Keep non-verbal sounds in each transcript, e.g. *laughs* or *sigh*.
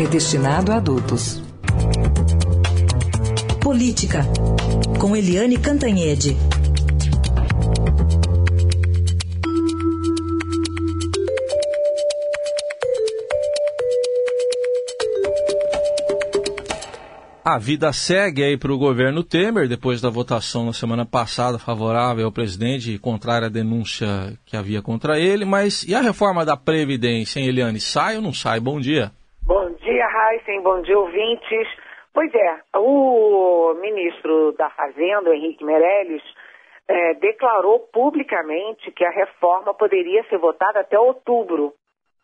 é de destinado a adultos. Política, com Eliane Cantanhede. A vida segue aí para o governo Temer, depois da votação na semana passada favorável ao presidente e contrária à denúncia que havia contra ele. Mas e a reforma da Previdência, hein, Eliane? Sai ou não sai? Bom dia. Heisen. Bom dia, ouvintes. Pois é, o ministro da Fazenda, Henrique Meirelles, é, declarou publicamente que a reforma poderia ser votada até outubro.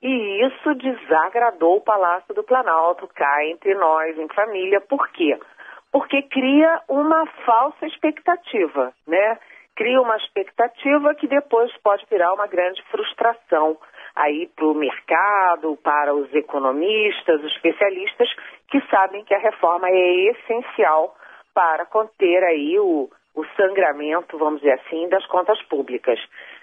E isso desagradou o Palácio do Planalto, cá entre nós, em família. Por quê? Porque cria uma falsa expectativa, né? Cria uma expectativa que depois pode virar uma grande frustração aí para o mercado, para os economistas, os especialistas que sabem que a reforma é essencial para conter aí o, o sangramento, vamos dizer assim, das contas públicas.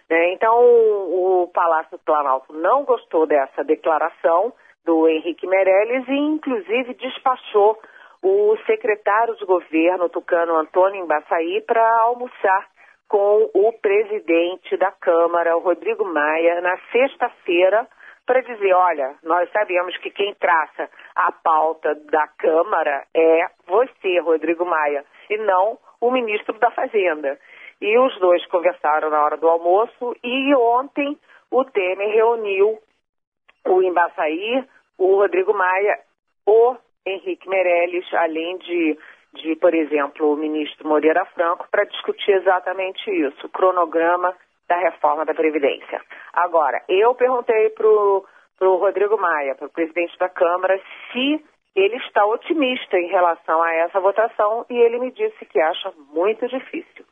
Né? Então, o, o Palácio Planalto não gostou dessa declaração do Henrique Meirelles e, inclusive, despachou o secretário de governo tucano Antônio Embaçaí para almoçar com o presidente da Câmara, o Rodrigo Maia, na sexta-feira, para dizer: olha, nós sabemos que quem traça a pauta da Câmara é você, Rodrigo Maia, e não o ministro da Fazenda. E os dois conversaram na hora do almoço e ontem o Temer reuniu o Embaçaí, o Rodrigo Maia, o Henrique Meirelles, além de de, por exemplo, o ministro Moreira Franco para discutir exatamente isso, o cronograma da reforma da Previdência. Agora, eu perguntei para o Rodrigo Maia, para o presidente da Câmara, se ele está otimista em relação a essa votação e ele me disse que acha muito difícil.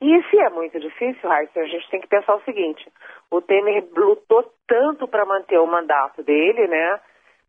E se é muito difícil, Raíssa, a gente tem que pensar o seguinte: o Temer lutou tanto para manter o mandato dele, né?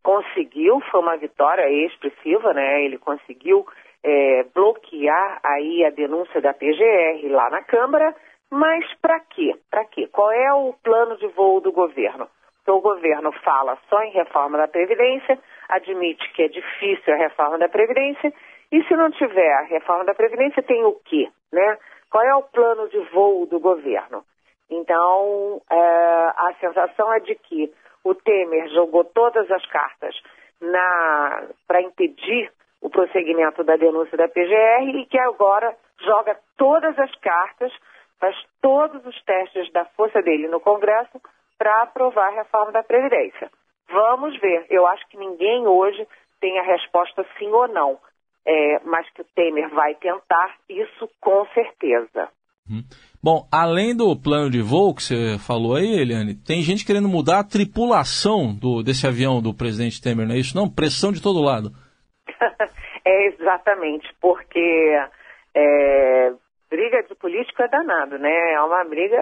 Conseguiu, foi uma vitória expressiva, né? Ele conseguiu é, bloquear aí a denúncia da PGR lá na Câmara, mas para quê? Para quê? Qual é o plano de voo do governo? Então, o governo fala só em reforma da Previdência, admite que é difícil a reforma da Previdência, e se não tiver a reforma da Previdência, tem o quê? Né? Qual é o plano de voo do governo? Então, é, a sensação é de que o Temer jogou todas as cartas para impedir o prosseguimento da denúncia da PGR e que agora joga todas as cartas, faz todos os testes da força dele no Congresso para aprovar a reforma da Previdência. Vamos ver. Eu acho que ninguém hoje tem a resposta sim ou não. É, mas que o Temer vai tentar, isso com certeza. Hum. Bom, além do plano de voo que você falou aí, Eliane, tem gente querendo mudar a tripulação do, desse avião do presidente Temer, não é isso? Não? Pressão de todo lado. *laughs* Exatamente, porque é, briga de político é danado, né? É uma briga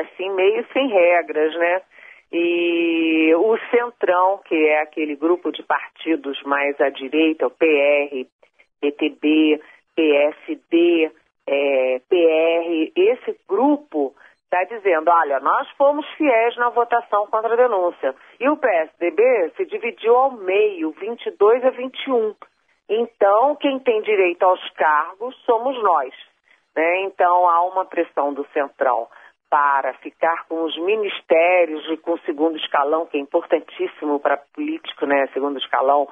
assim meio sem regras, né? E o Centrão, que é aquele grupo de partidos mais à direita, o PR, PTB, PSD, é, PR, esse grupo está dizendo, olha, nós fomos fiéis na votação contra a denúncia. E o PSDB se dividiu ao meio, 22 a 21. Então, quem tem direito aos cargos somos nós. Né? Então, há uma pressão do Centrão para ficar com os ministérios e com o segundo escalão, que é importantíssimo para político, né? Segundo escalão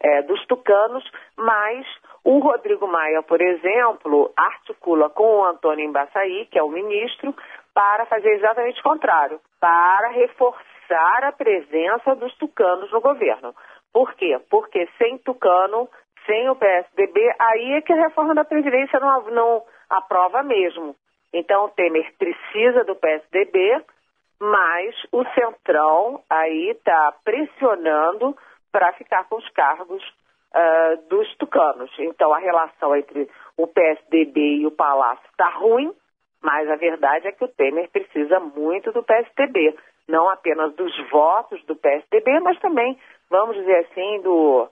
é, dos tucanos, mas o Rodrigo Maia, por exemplo, articula com o Antônio Embaçaí, que é o ministro, para fazer exatamente o contrário, para reforçar a presença dos tucanos no governo. Por quê? Porque sem tucano sem o PSDB, aí é que a reforma da Previdência não, não aprova mesmo. Então, o Temer precisa do PSDB, mas o Centrão aí está pressionando para ficar com os cargos uh, dos tucanos. Então, a relação entre o PSDB e o Palácio está ruim, mas a verdade é que o Temer precisa muito do PSDB, não apenas dos votos do PSDB, mas também, vamos dizer assim, do,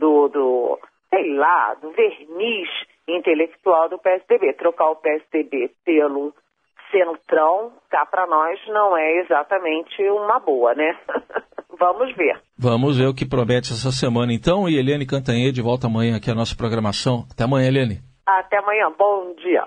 do, do, sei lá, do verniz intelectual do PSDB. Trocar o PSDB pelo centrão, cá para nós, não é exatamente uma boa, né? *laughs* Vamos ver. Vamos ver o que promete essa semana, então. E Eliane Cantanhede volta amanhã aqui à nossa programação. Até amanhã, Eliane. Até amanhã. Bom dia.